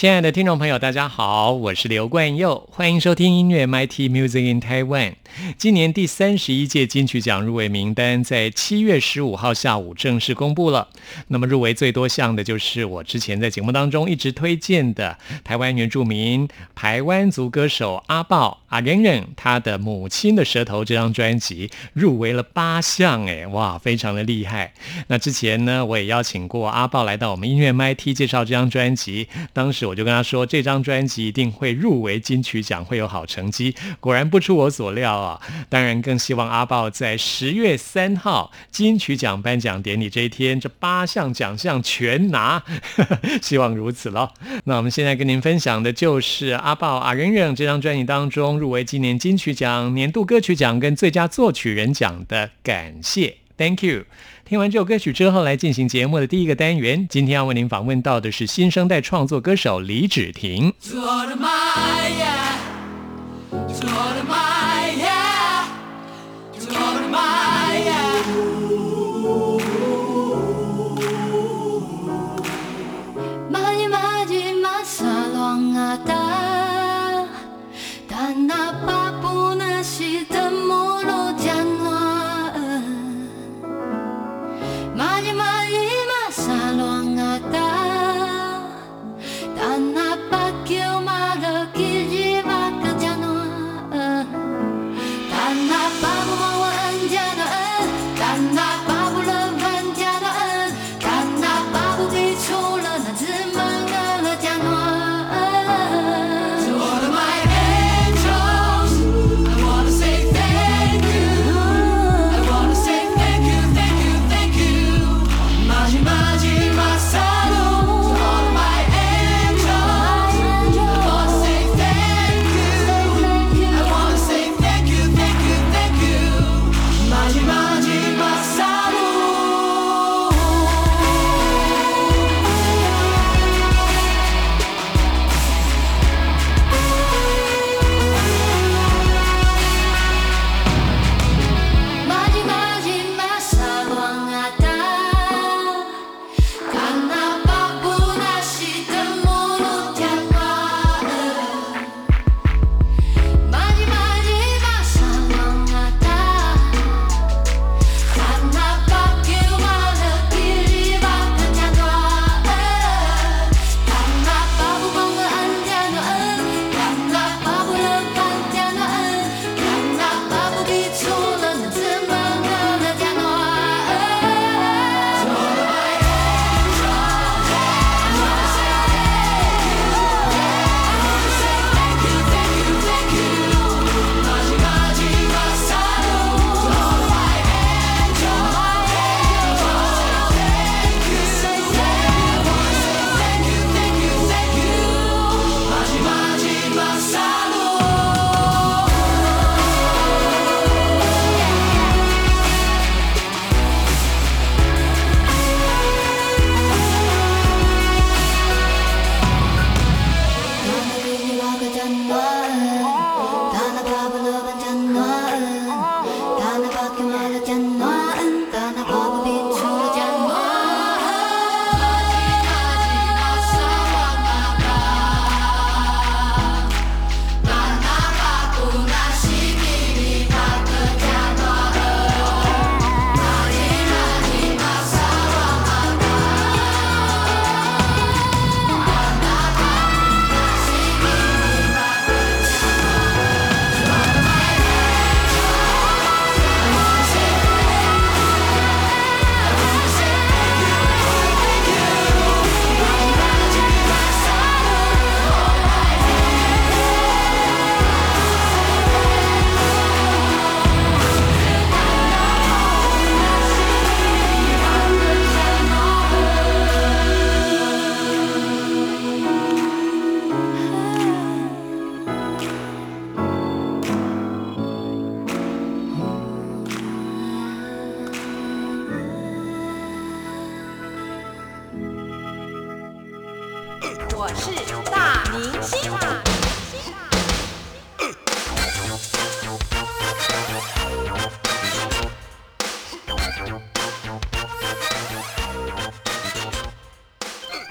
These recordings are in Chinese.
亲爱的听众朋友，大家好，我是刘冠佑，欢迎收听音乐 MIT Music in Taiwan。今年第三十一届金曲奖入围名单在七月十五号下午正式公布了。那么入围最多项的就是我之前在节目当中一直推荐的台湾原住民台湾族歌手阿豹阿仁仁，他的《母亲的舌头》这张专辑入围了八项，哎哇，非常的厉害。那之前呢，我也邀请过阿豹来到我们音乐 MIT 介绍这张专辑，当时我就跟他说，这张专辑一定会入围金曲奖，会有好成绩。果然不出我所料啊！当然更希望阿豹在十月三号金曲奖颁奖典礼这一天，这八项奖项全拿，希望如此了。那我们现在跟您分享的就是阿豹阿忍忍这张专辑当中入围今年金曲奖年度歌曲奖跟最佳作曲人奖的感谢，Thank you。听完这首歌曲之后，来进行节目的第一个单元。今天要为您访问到的是新生代创作歌手李芷婷。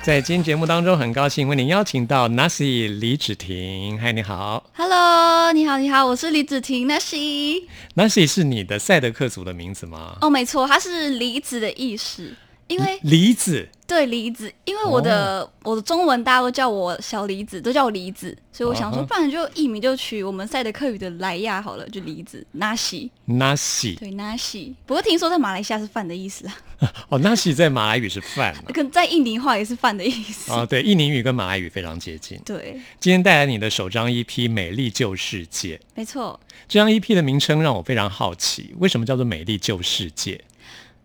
在今天节目当中，很高兴为您邀请到 Nasi 李芷婷。嗨，你好。Hello，你好，你好，我是李子婷，Nasi。Nasi 是你的赛德克族的名字吗？哦，没错，它是离子的意思，因为梨子对梨子，因为我的、哦我的中文大家都叫我小梨子，都叫我梨子，所以我想说，不然就艺名就取我们赛德克语的莱亚好了，就梨子 Nasi，Nasi 对 Nasi。不过听说在马来西亚是饭的意思啊，哦，Nasi 在马来语是饭啊。跟在印尼话也是饭的意思。哦，对，印尼语跟马来语非常接近。对，今天带来你的首张 EP《美丽旧世界》，没错。这张 EP 的名称让我非常好奇，为什么叫做《美丽旧世界》？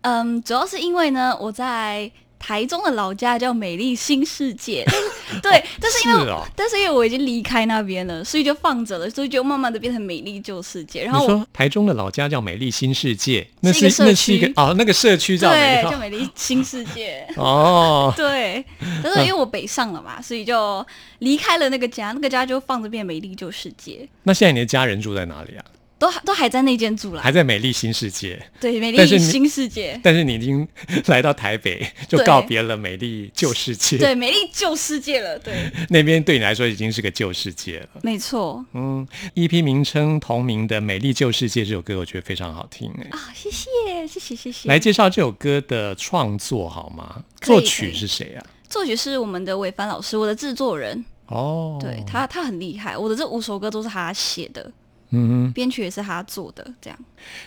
嗯，主要是因为呢，我在台中的老家叫美丽新世界，对，但是因为但是因为我已经离开那边了，所以就放着了，所以就慢慢的变成美丽旧世界。然后我说台中的老家叫美丽新世界，那是那是一个哦，那个社区叫对叫美丽新世界。哦，对，但是因为我北上了嘛，所以就离开了那个家，那个家就放着变美丽旧世界，那现在你的家人住在哪里啊？都还都还在那间住了还。在美丽新世界，对，美丽新世界，但是你已经 来到台北，就告别了美丽旧世界。对，美丽旧世界了。对，那边对你来说已经是个旧世界了。没错嗯，EP 名称同名的《美丽旧世界》这首歌，我觉得非常好听哎。啊，谢谢，谢谢，谢谢。来介绍这首歌的创作好吗？作曲是谁啊？作曲是我们的韦凡老师，我的制作人。哦，对他，他很厉害。我的这五首歌都是他写的，嗯哼，编曲也是他做的，这样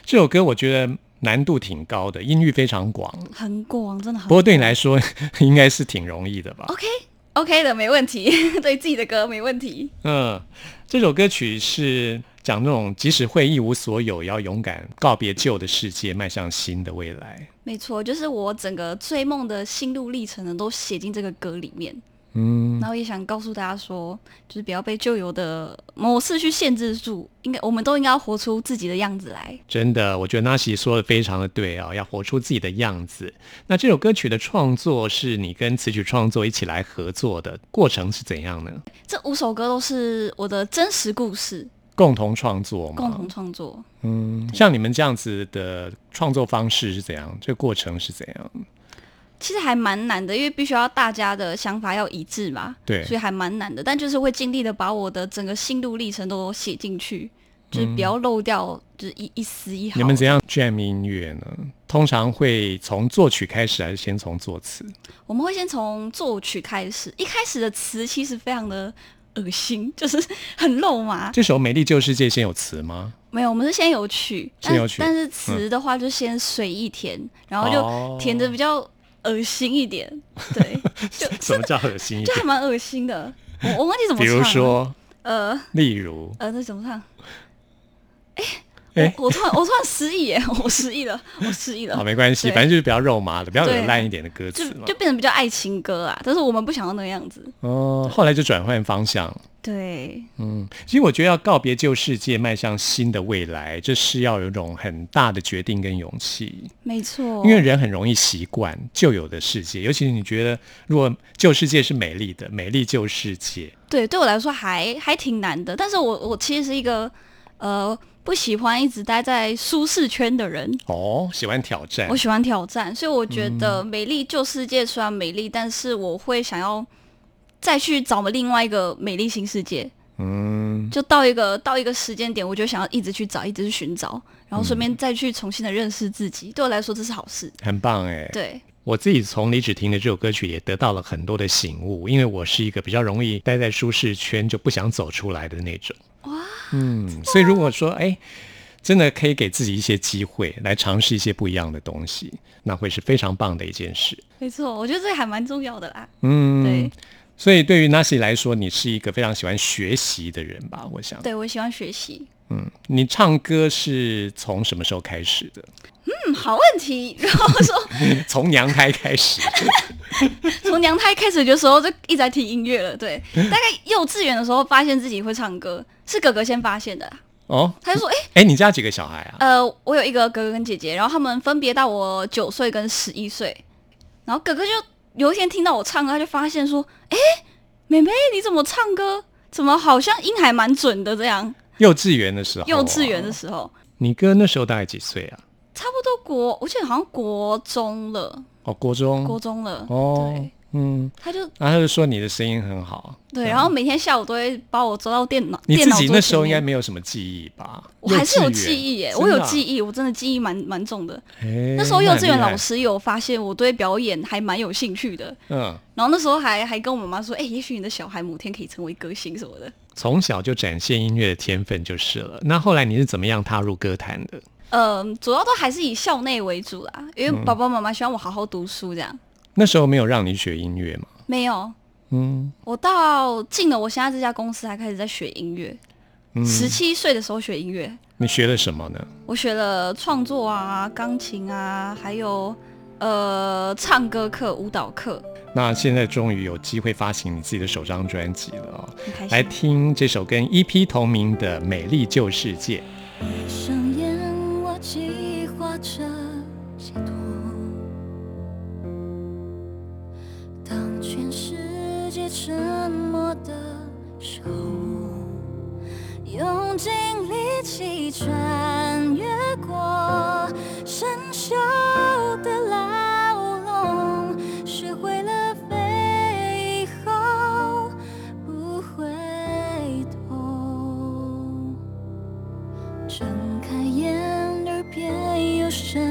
这首歌我觉得难度挺高的，音域非常广。很广，真的很。不过对你来说，应该是挺容易的吧？，OK OK 的，没问题。对自己的歌没问题。嗯，这首歌曲是讲那种即使会一无所有，也要勇敢告别旧的世界，迈向新的未来。没错，就是我整个追梦的心路历程呢，都写进这个歌里面。嗯，然后也想告诉大家说，就是不要被旧有的模式去限制住，应该我们都应该要活出自己的样子来。真的，我觉得 Nasi 说的非常的对啊，要活出自己的样子。那这首歌曲的创作是你跟词曲创作一起来合作的，过程是怎样呢？这五首歌都是我的真实故事，共同创作吗？共同创作。嗯，像你们这样子的创作方式是怎样？这个过程是怎样？其实还蛮难的，因为必须要大家的想法要一致嘛，对所以还蛮难的。但就是会尽力的把我的整个心路历程都写进去，就是不要漏掉，就是一一丝一毫。你们怎样 jam 音乐呢？通常会从作曲开始，还是先从作词？我们会先从作曲开始，一开始的词其实非常的恶心，就是很肉麻。这首《美丽旧世界》先有词吗？没有，我们是先有曲，但先有曲但是词的话就先随意填，然后哦就填的比较恶心一点，对，就 什么叫恶心一点？就还蛮恶心的。我我忘记怎么比唱比，如说，呃例如，呃，那怎么唱？哎我我突然我突然失忆耶，我失忆了，我失忆了好，了，没关系，对反正就是比较肉麻的，比较对有烂一点的歌就词嘛就。变成比较爱情歌啊，但是我们不想要那个样子。哦，后来就转换方向。对，嗯，其实我觉得要告别旧世界，迈向新的未来，这是要有一种很大的决定跟勇气。没错，因为人很容易习惯旧有的世界，尤其是你觉得如果旧世界是美丽的，美丽旧世界，对对我来说还还挺难的，但是我我其实是一个呃不喜欢一直待在舒适圈的人，哦，喜欢挑战。我，喜欢挑战，所以我觉得美丽旧世界虽然美丽，但是我会想要再去找我另外一个美丽新世界。嗯，就到一个到一个时间点，我就想要一直去找，一直去寻找，然后顺便再去重新的认识自己。对我来说，这是好事。很棒哎。对，我自己从李芷婷的这首歌曲也得到了很多的醒悟，因为我是一个比较容易待在舒适圈就不想走出来的那种。哇，嗯，所以如果说哎，真的可以给自己一些机会来尝试一些不一样的东西，那会是非常棒的一件事。没错，我觉得这还蛮重要的啦。嗯，对，所以对于 Nasi 来说，你是一个非常喜欢学习的人吧？我想，对我喜欢学习。嗯，你唱歌是从什么时候开始的？嗯，好问题。然后说 从娘胎开始。从娘胎开始的时候就一直在听音乐了。对，大概幼稚园的时候发现自己会唱歌，是哥哥先发现的。哦，他就说：“哎、哎，你家几个小孩啊？呃，我有一个哥哥跟姐姐，然后他们分别到我九岁跟十一岁。然后哥哥就有一天听到我唱歌，他就发现说：‘哎、妹妹你怎么唱歌？怎么好像音还蛮准的这样？幼稚园的时候，幼稚园的时候，你哥那时候大概几岁啊？差不多国，我记得好像国中了，哦，国中，国中了。哦对，嗯，他就然后他就说你的声音很好。对，然后每天下午都会把我抓到电脑，你自己那时候应该没有什么记忆吧？我还是有记忆耶，我有记忆，我真的记忆蛮蛮重的。哎那时候幼稚园老，师有发现我对表演还蛮有兴趣的，嗯，然后那时候还还跟我妈妈说，哎、也许你的小孩某天可以成为歌星什么的。从小就展现音乐的天分就是了。那后来你是怎么样踏入歌坛的？嗯，主要都还是以校内为主啦，因嗯为爸爸妈妈希望我好好读书，这样那时候没有让你学音乐吗？没有。嗯我到进了我现在这家公司，还开始在学音乐。嗯，十七岁的时候学音乐，你学了什么呢？我学了创作啊、钢琴啊，还有呃唱歌课、舞蹈课，那现在终于有机会发行你自己的首张专辑了哦，来。听这首跟 EP 同名的《美丽旧世界》。沉默的时候，用尽力气穿越过生锈的牢笼，学会了飞以后不回头。睁开眼，耳边有声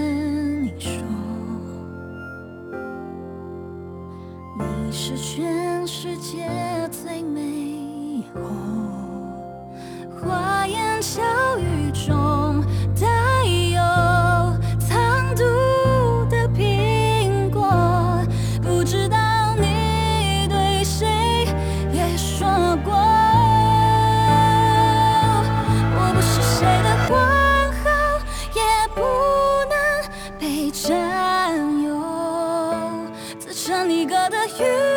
世界最美红。”花言巧语中带有藏毒的苹果，不知道你对谁也说过。我不是谁的皇后，也不能被占有，自成一格的云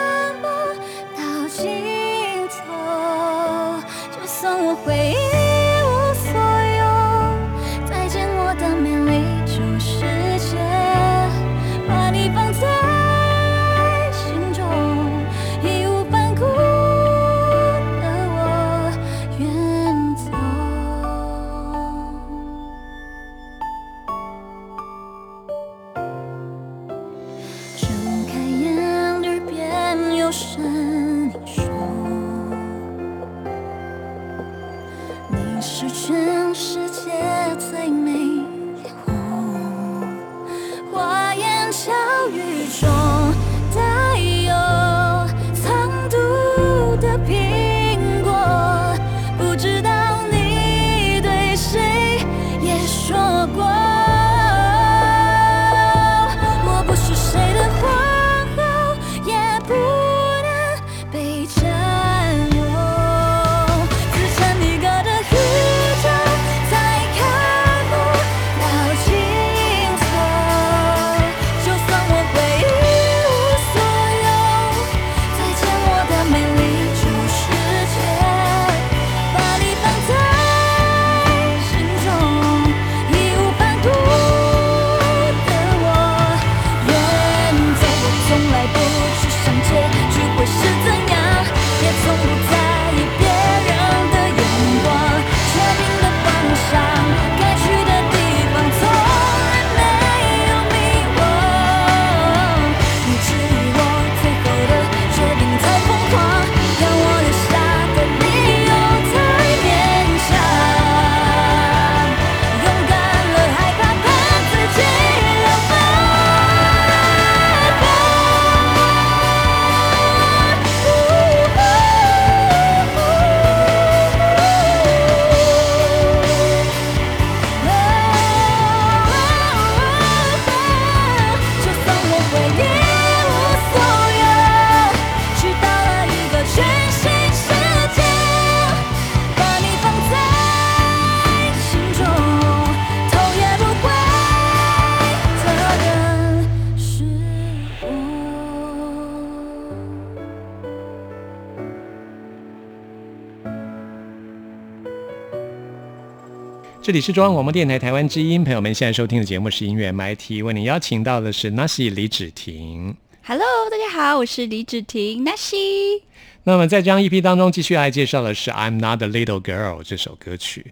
这里是中央广播电台台湾之音，朋友们现在收听的节目是音乐 MIT，为您邀请到的是 Nasi 李芷婷。Hello，大家好，我是李芷婷 Nashi。那么在这张 EP 当中，继续来介绍的是《I'm Not a Little Girl》这首歌曲。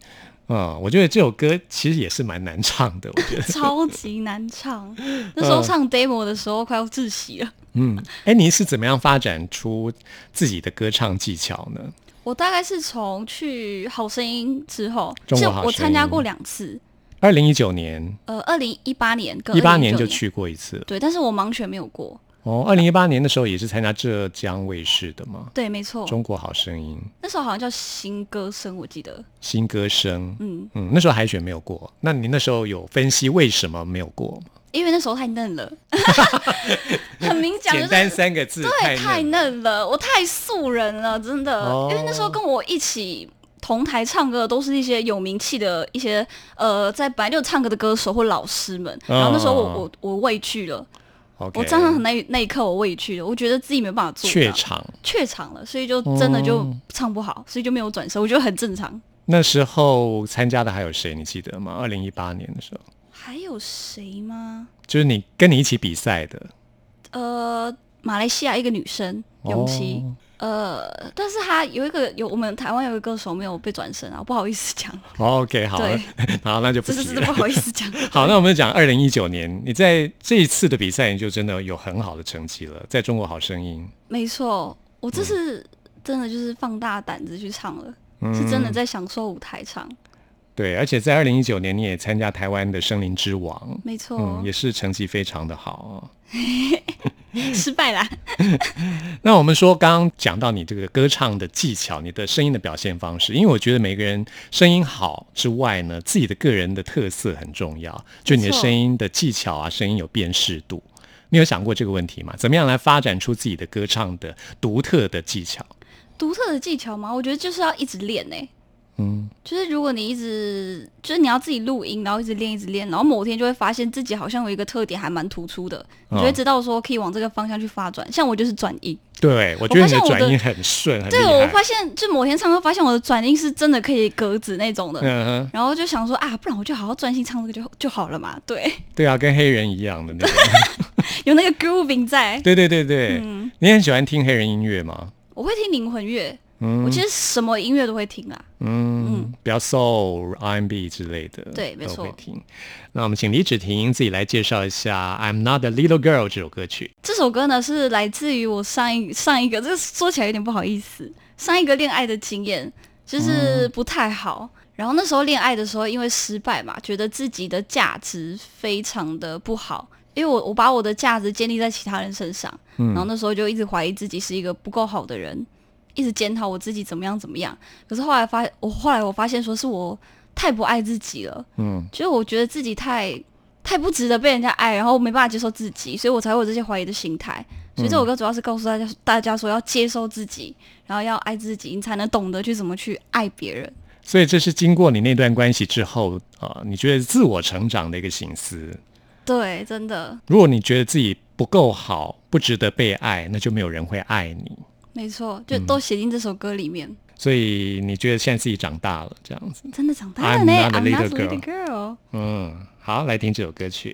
嗯，我觉得这首歌其实也是蛮难唱的，我觉得。超级难唱，那时候唱 demo 的时候快要窒息了。嗯，哎，你是怎么样发展出自己的歌唱技巧呢？我大概是从去好声音之后，是中国好我参加过两次，二零一九年、呃，二零一八年跟一八2019年就去过一次。对，但是我盲选没有过。哦，二零一八年的时候也是参加浙江卫视的吗，对，没错，中国好声音那时候好像叫新歌声，我记得。新歌声。嗯，嗯，那时候海选没有过，那你那时候有分析为什么没有过吗？因为那时候太嫩了，很明讲就是简单三个字，对，太嫩。嫩了，我太素人了，真的。哦因为那时候跟我一起同台唱歌的都是一些有名气的一些呃，在白六唱歌的歌手或老师们。然后那时候我我我畏惧了，我站上那一那一刻我畏惧了，我觉得自己没办法做到怯场。怯场了，所以就真的就哦唱不好，所以就没有转身，我觉得很正常。那时候参加的还有谁？你记得吗？二零一八年的时候，还有谁吗？就是你跟你一起比赛的呃，马来西亚一个女生永琪。哦呃，但是她有一个有我们台湾有一个歌手没有被转身啊，不好意思讲，哦 OK，好了对，好，那就不好意思讲。好，那我们讲二零一九年，你在这一次的比赛，你就真的有很好的成绩了，在中国好声音，没错，我这次真的就是放大胆子去唱了，嗯是真的在享受舞台唱。对，而且在二零一九年你也参加台湾的森林之王，没错，嗯，也是成绩非常的好哦。失败啦。那我们说，刚刚讲到你这个歌唱的技巧，你的声音的表现方式，因为我觉得每个人声音好之外呢，自己的个人的特色很重要，就你的声音的技巧啊，声音有辨识度。你有想过这个问题吗？怎么样来发展出自己的歌唱的独特的技巧？独特的技巧吗？我觉得就是要一直练呢、嗯，就是如果你一直，就是你要自己录音，然后一直练，一直练，然后某天就会发现自己好像有一个特点还蛮突出的，你就会哦知道说可以往这个方向去发展。像我就是转音，对，我觉得你的转音很顺，对我。发现就某天唱歌发现我的转音是真的可以格子那种的，嗯哼，然后就想说啊，不然我就好好专心唱这个就就好了嘛。对，对啊，跟黑人一样的那种。有那个 grooving 在。对对对对，嗯你很喜欢听黑人音乐吗？我会听灵魂乐，嗯。我其实什么音乐都会听啊。嗯，比较 soul、R&B 之类的，对没错。听。那我们请李芷婷自己来介绍一下《I'm Not a Little Girl》这首歌曲。这首歌呢是来自于我上一上一个，这个说起来有点不好意思，上一个恋爱的经验就是不太好。然后那时候恋爱的时候，因为失败嘛，觉得自己的价值非常的不好，因为我我把我的价值建立在其他人身上，然后那时候就一直怀疑自己是一个不够好的人，一直检讨我自己怎么样怎么样。可是后来发，我后来我发现说是我太不爱自己了，嗯，就是我觉得自己太太不值得被人家爱，然后没办法接受自己，所以我才会有这些怀疑的心态。所以这首歌主要是告诉大家，大家说要接受自己，然后要爱自己，你才能懂得去怎么去爱别人。所以这是经过你那段关系之后啊、你觉得自我成长的一个心思。对，真的如果你觉得自己不够好，不值得被爱，那就没有人会爱你。没错，就都写进这首歌里面。所以你觉得现在自己长大了，这样子。真的长大了呢 I'm not a I'm not a little little girl。嗯，好，来听这首歌曲。一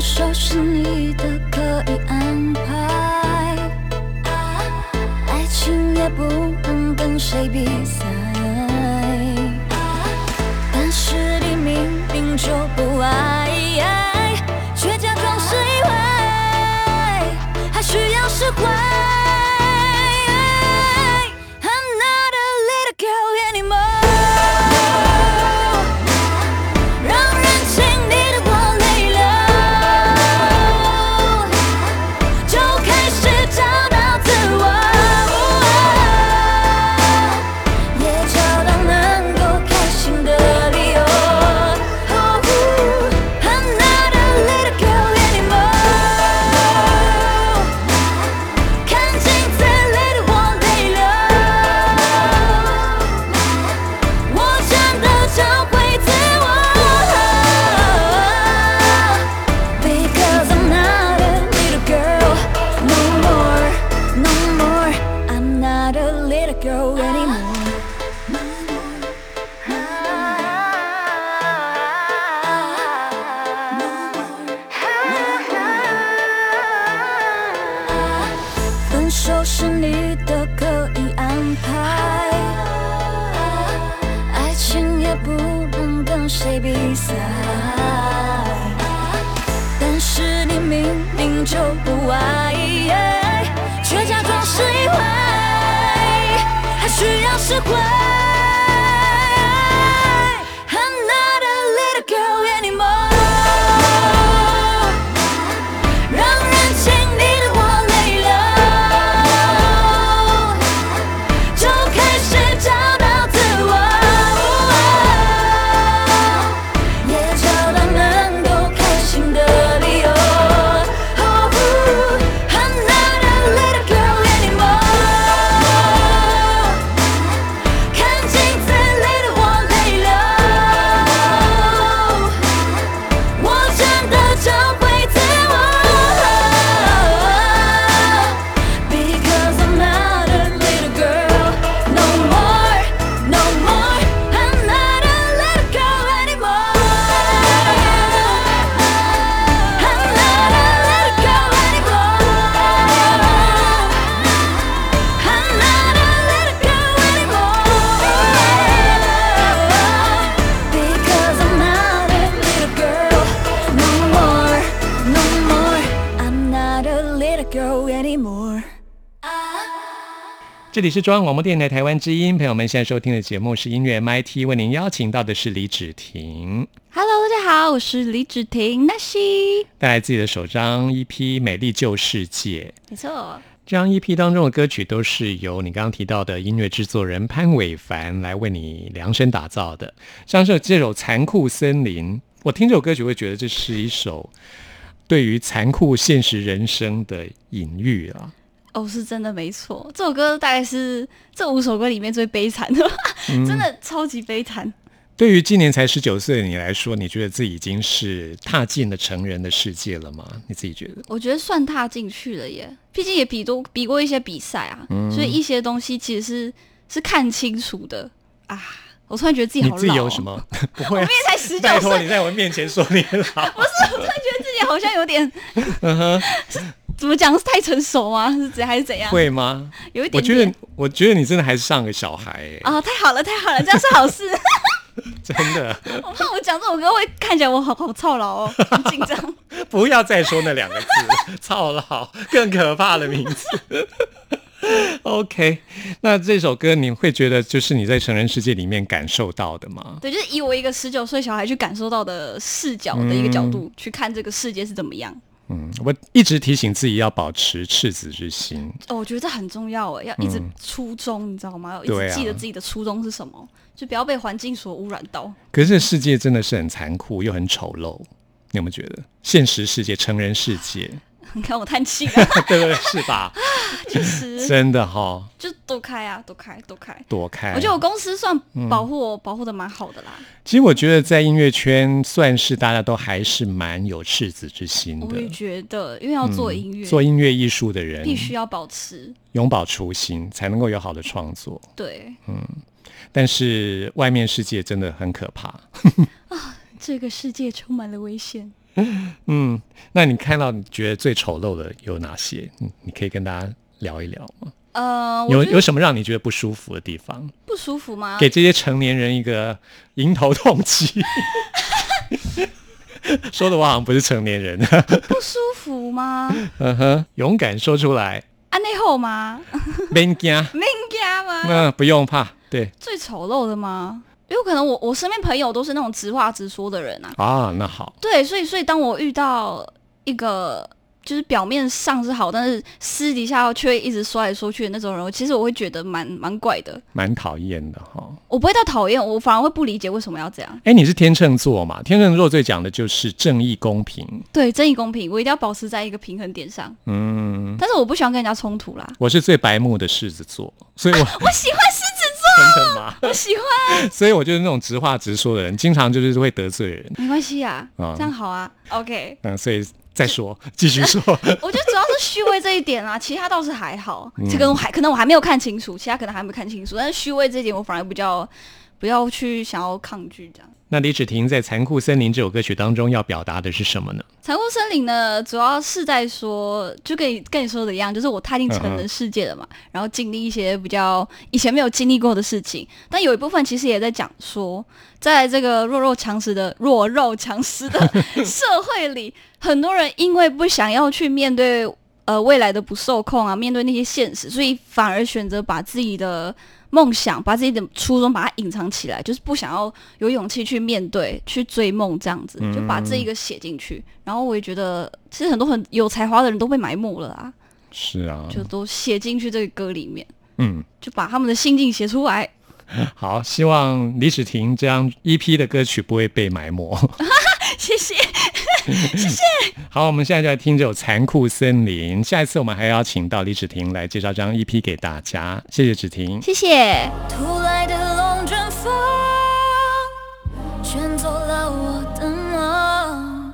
手是你的，可以安排。爱情也不能跟谁比赛，但是你明明就不爱，却假装释怀，还需要释怀。也不能跟谁比赛。但是你明明就不爱，却假装是意外，还需要释怀。Anymore. 这里是中央广播电台台湾之音，朋友们现在收听的节目是音乐 MIT，为您邀请到的是李芷婷，Hello，大家好，我是李芷婷，那西。带来自己的首张 EP《美丽旧世界》。没错，这张 EP 当中的歌曲都是由你刚刚提到的音乐制作人潘伟凡来为你量身打造的。像是这首《残酷森林》，我听这首歌曲会觉得这是一首对于残酷现实人生的隐喻啊。哦，是真的没错。这首歌大概是这五首歌里面最悲惨的，真的超级悲惨。对于今年才十九岁的你来说，你觉得自己已经是踏进了成人的世界了吗？你自己觉得？我觉得算踏进去了耶，毕竟也比多比过一些比赛啊，所以一些东西其实是是看清楚的啊。我突然觉得自己好老、哦，你自己有什？么？不会、啊我明，明才十九拜托岁，你在我面前说你老。不是，我突然觉得好像有点，嗯怎么讲是太成熟吗？是怎还是怎样？会吗？有一点我觉得我觉得你真的还是像个小孩、欸，啊，太好了，太好了，这样是好事。真的。我怕我讲这首歌会看起来我好好操劳哦，很紧张。不要再说那两个字，操劳，更可怕的名字。OK，那这首歌你会觉得就是你在成人世界里面感受到的吗？对，就是以我一个十九岁小孩去感受到的视角的一个角度、去看这个世界是怎么样。嗯，我一直提醒自己要保持赤子之心。哦，我觉得这很重要哎，要一直初衷，你知道吗？要一直记得自己的初衷是什么，就不要被环境所污染到。可是这世界真的是很残酷又很丑陋，你有没有觉得？现实世界、成人世界，你看我叹气了，对 不对？是吧？其实真的哈、就躲开啊，躲开，躲开。躲开。我觉得我公司算嗯保护我，保护的蛮好的啦。其实我觉得在音乐圈算是大家都还是蛮有赤子之心的我也。觉得，因为要做音乐，做音乐艺术的人必须要保持永葆初心，才能够有好的创作。对嗯但是外面世界真的很可怕啊。这个世界充满了危险。嗯，那你看到你觉得最丑陋的有哪些？你你可以跟大家聊一聊吗？呃，有有什么让你觉得不舒服的地方？不舒服吗？给这些成年人一个迎头痛击。说的我好像不是成年人，不舒服吗？嗯哼，勇敢说出来，安内后吗？别惊，没惊吗？嗯不用怕，对最丑陋的吗？因为可能我我身边朋友都是那种直话直说的人啊，啊，那好，对，所以所以当我遇到一个就是表面上是好，但是私底下却一直说来说去的那种人，其实我会觉得蛮蛮怪的。蛮讨厌的哈。我不会到讨厌，我反而会不理解为什么要这样。哎，你是天秤座嘛？天秤座最讲的就是正义公平。对，正义公平，我一定要保持在一个平衡点上。嗯，但是我不喜欢跟人家冲突啦。我是最白目的狮子座，所以我 我喜欢真的吗？我喜欢，所以我就是那种直话直说的人，经常就是会得罪人。没关系啊，啊这样好啊。OK，嗯，所以再说，继续说。我觉得主要是虚伪这一点啊，其他倒是还好。嗯这个我还可能我还没有看清楚，其他可能还没看清楚，但是虚伪这一点我反而比较不要去想要抗拒这样。那李芷婷在《残酷森林》这首歌曲当中要表达的是什么呢？残酷森林呢，主要是在说，就跟你跟你说的一样，就是我踏进成人世界了嘛，然后经历一些比较以前没有经历过的事情。但有一部分其实也在讲说，在这个弱肉强食的弱肉强食的 社会里，很多人因为不想要去面对呃未来的不受控啊，面对那些现实，所以反而选择把自己的梦想、把自己的初衷把它隐藏起来，就是不想要有勇气去面对、去追梦这样子，就把这一个写进去。然后我也觉得，其实很多很有才华的人都被埋没了啊，是啊，就都写进去这个歌里面，嗯，就把他们的心境写出来。好，希望李芷婷这样 EP 的歌曲不会被埋没。谢谢。好，我们现在就来听这首《残酷森林》。下一次我们还要请到李芷婷来介绍这张 EP 给大家。谢谢芷婷。谢谢。突来的龙卷风，卷走了我的梦，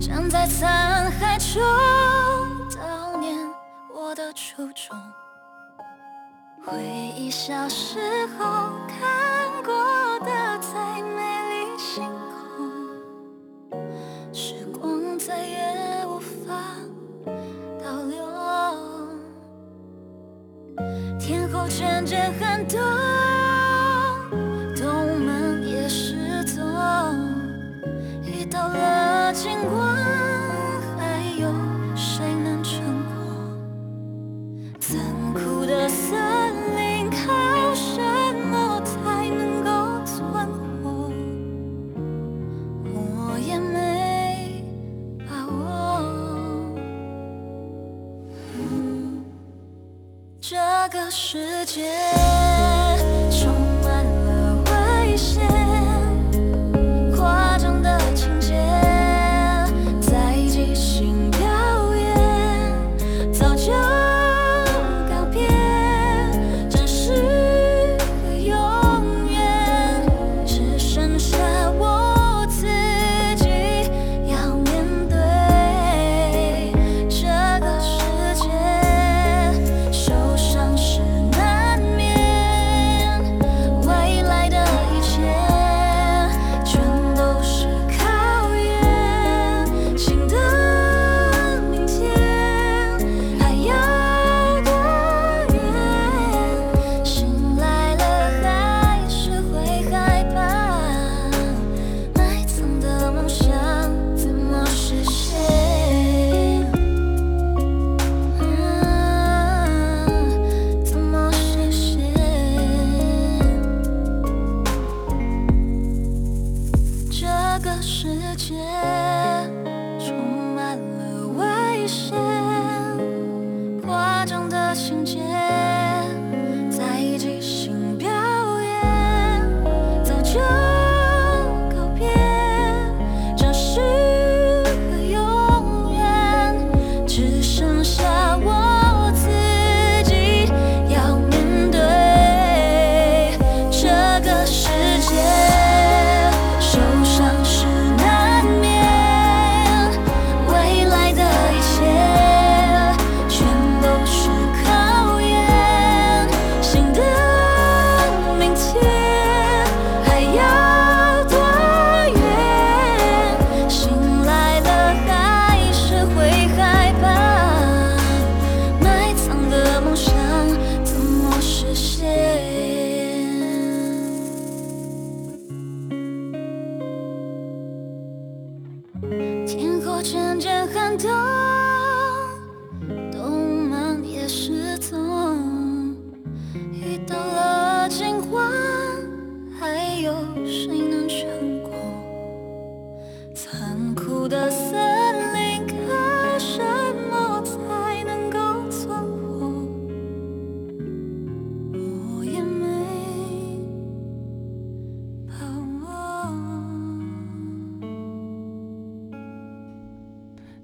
站在残骸中悼念我的初衷。回忆小时候看过的天后渐渐寒冬，东门也失踪，遇到了金光，还有谁能撑过？残酷的色。个世界。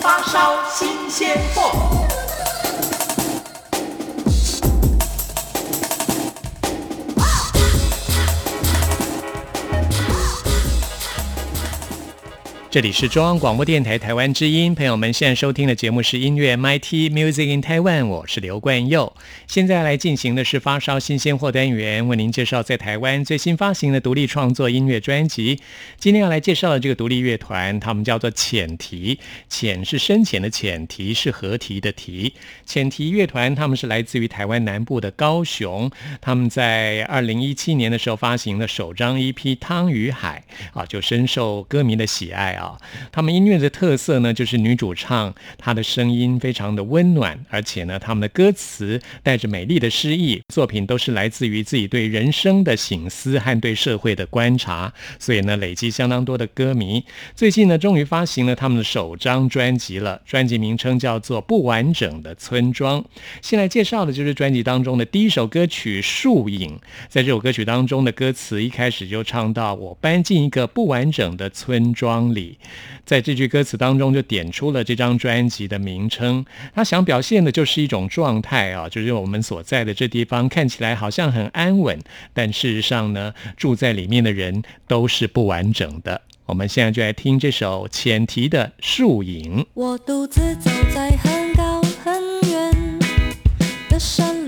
发烧新鲜货。这里是中央广播电台台湾之音，朋友们现在收听的节目是音乐 MIT Music in Taiwan，我是刘冠佑。现在来进行的是发烧新鲜货单元，为您介绍在台湾最新发行的独立创作音乐专辑。今天要来介绍的这个独立乐团，他们叫做浅提，浅是深浅的浅，提是合提的提。浅提乐团他们是来自于台湾南部的高雄，他们在二零一七年的时候发行的首张 EP《汤与海》啊，就深受歌迷的喜爱啊。他们音乐的特色呢，就是女主唱她的声音非常的温暖，而且呢，他们的歌词带着美丽的诗意，作品都是来自于自己对人生的醒思和对社会的观察，所以呢，累积相当多的歌迷。最近呢，终于发行了他们的首张专辑了，专辑名称叫做《不完整的村庄》。先来介绍的就是专辑当中的第一首歌曲《树影》。在这首歌曲当中的歌词一开始就唱到：“我搬进一个不完整的村庄里。”在这句歌词当中，就点出了这张专辑的名称。他想表现的就是一种状态啊，就是我们所在的这地方看起来好像很安稳，但事实上呢，住在里面的人都是不完整的。我们现在就来听这首浅提的《树影》。我独自走在很高很远的山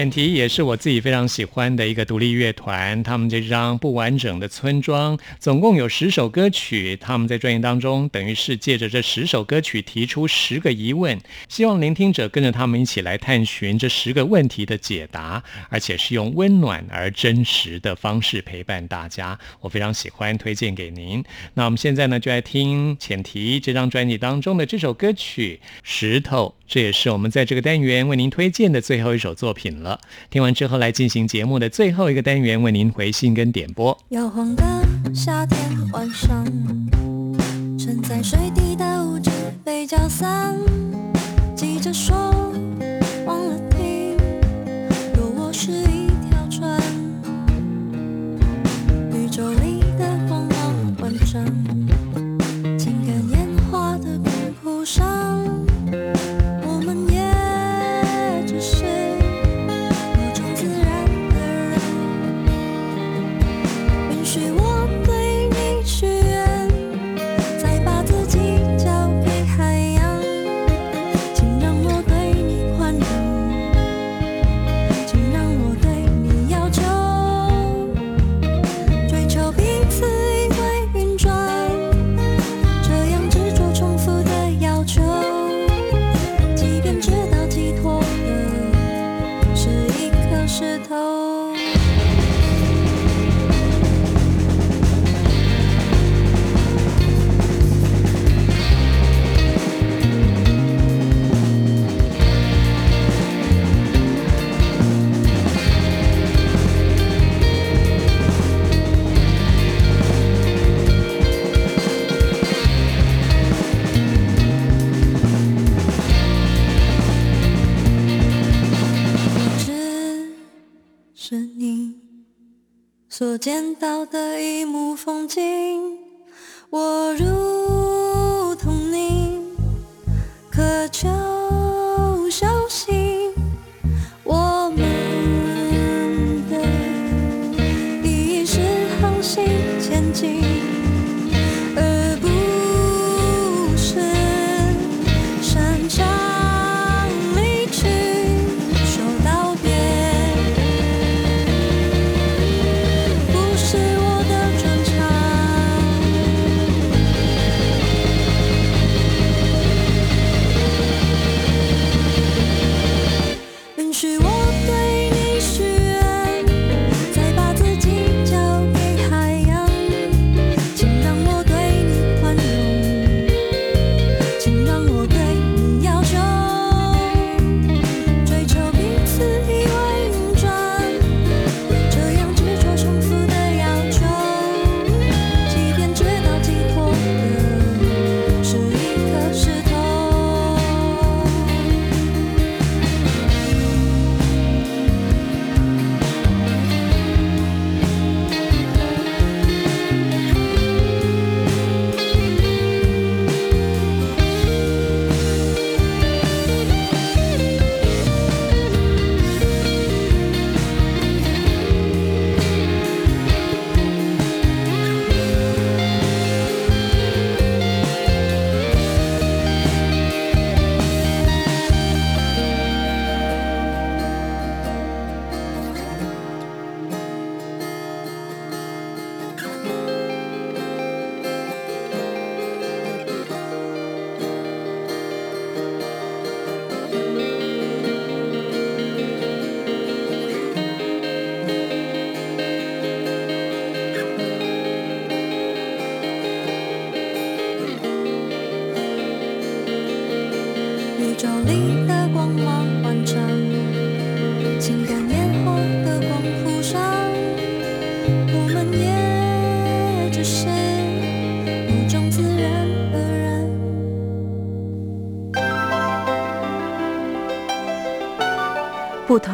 浅提也是我自己非常喜欢的一个独立乐团，他们这张不完整的村庄总共有十首歌曲，他们在专辑当中等于是借着这十首歌曲提出十个疑问，希望聆听者跟着他们一起来探寻这十个问题的解答，而且是用温暖而真实的方式陪伴大家，我非常喜欢，推荐给您。那我们现在呢就来听浅提这张专辑当中的这首歌曲《石头》。这也是我们在这个单元为您推荐的最后一首作品了。听完之后，来进行节目的最后一个单元，为您回信跟点播。摇晃的夏天晚上，沉在水底的物质被搅散，急着说所见到的一幕风景，我如同你，渴求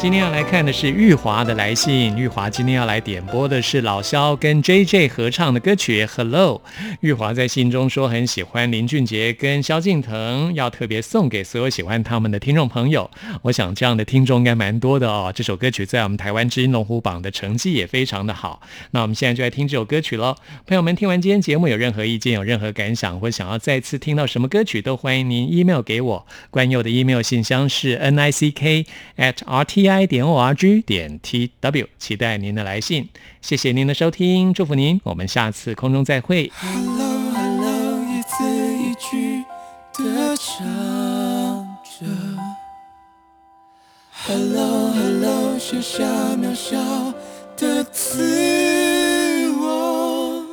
今天要来看的是玉华的来信。玉华今天要来点播的是老肖跟 J J 合唱的歌曲《Hello》。玉华在信中说很喜欢林俊杰跟萧敬腾，要特别送给所有喜欢他们的听众朋友。我想这样的听众应该蛮多的哦。这首歌曲在我们台湾之音龙虎榜的成绩也非常的好。那我们现在就来听这首歌曲喽。朋友们，听完今天节目有任何意见、有任何感想，或想要再次听到什么歌曲，都欢迎您 email 给我。关佑的 email 信箱是 n i c k at r t i i 点 o r g 点 t w，期待您的来信。谢谢您的收听，祝福您，我们下次空中再会。Hello Hello，一字一句的唱着。Hello Hello，写下渺小的自我，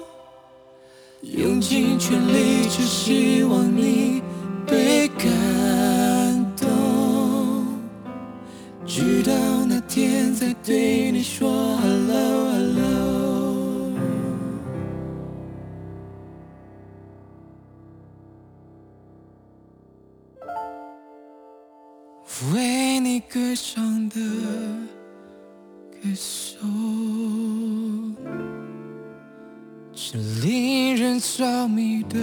用尽全力，只希望你被感直到那天再对你说 Hello Hello。为你歌唱的歌手，是令人着迷的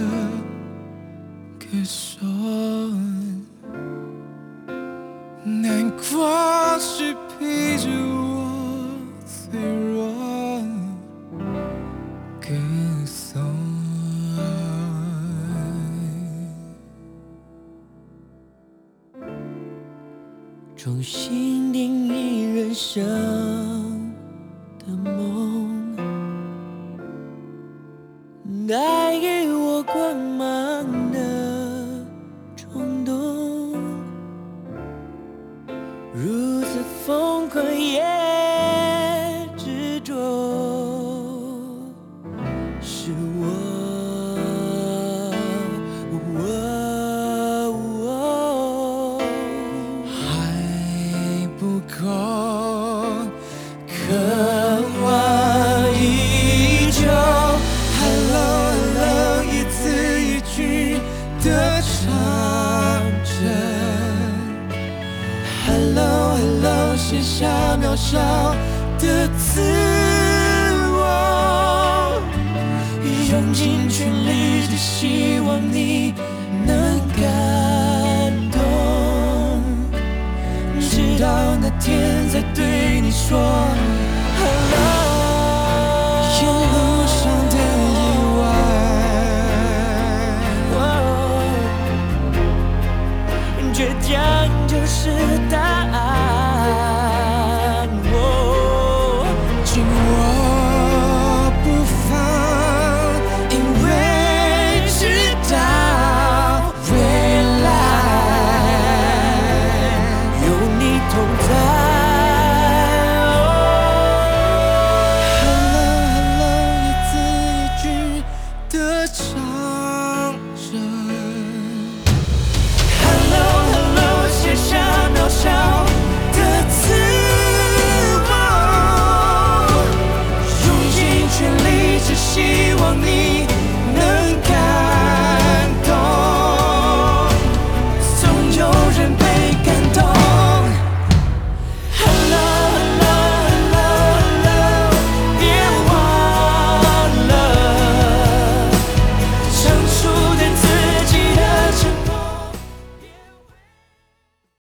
歌手。说。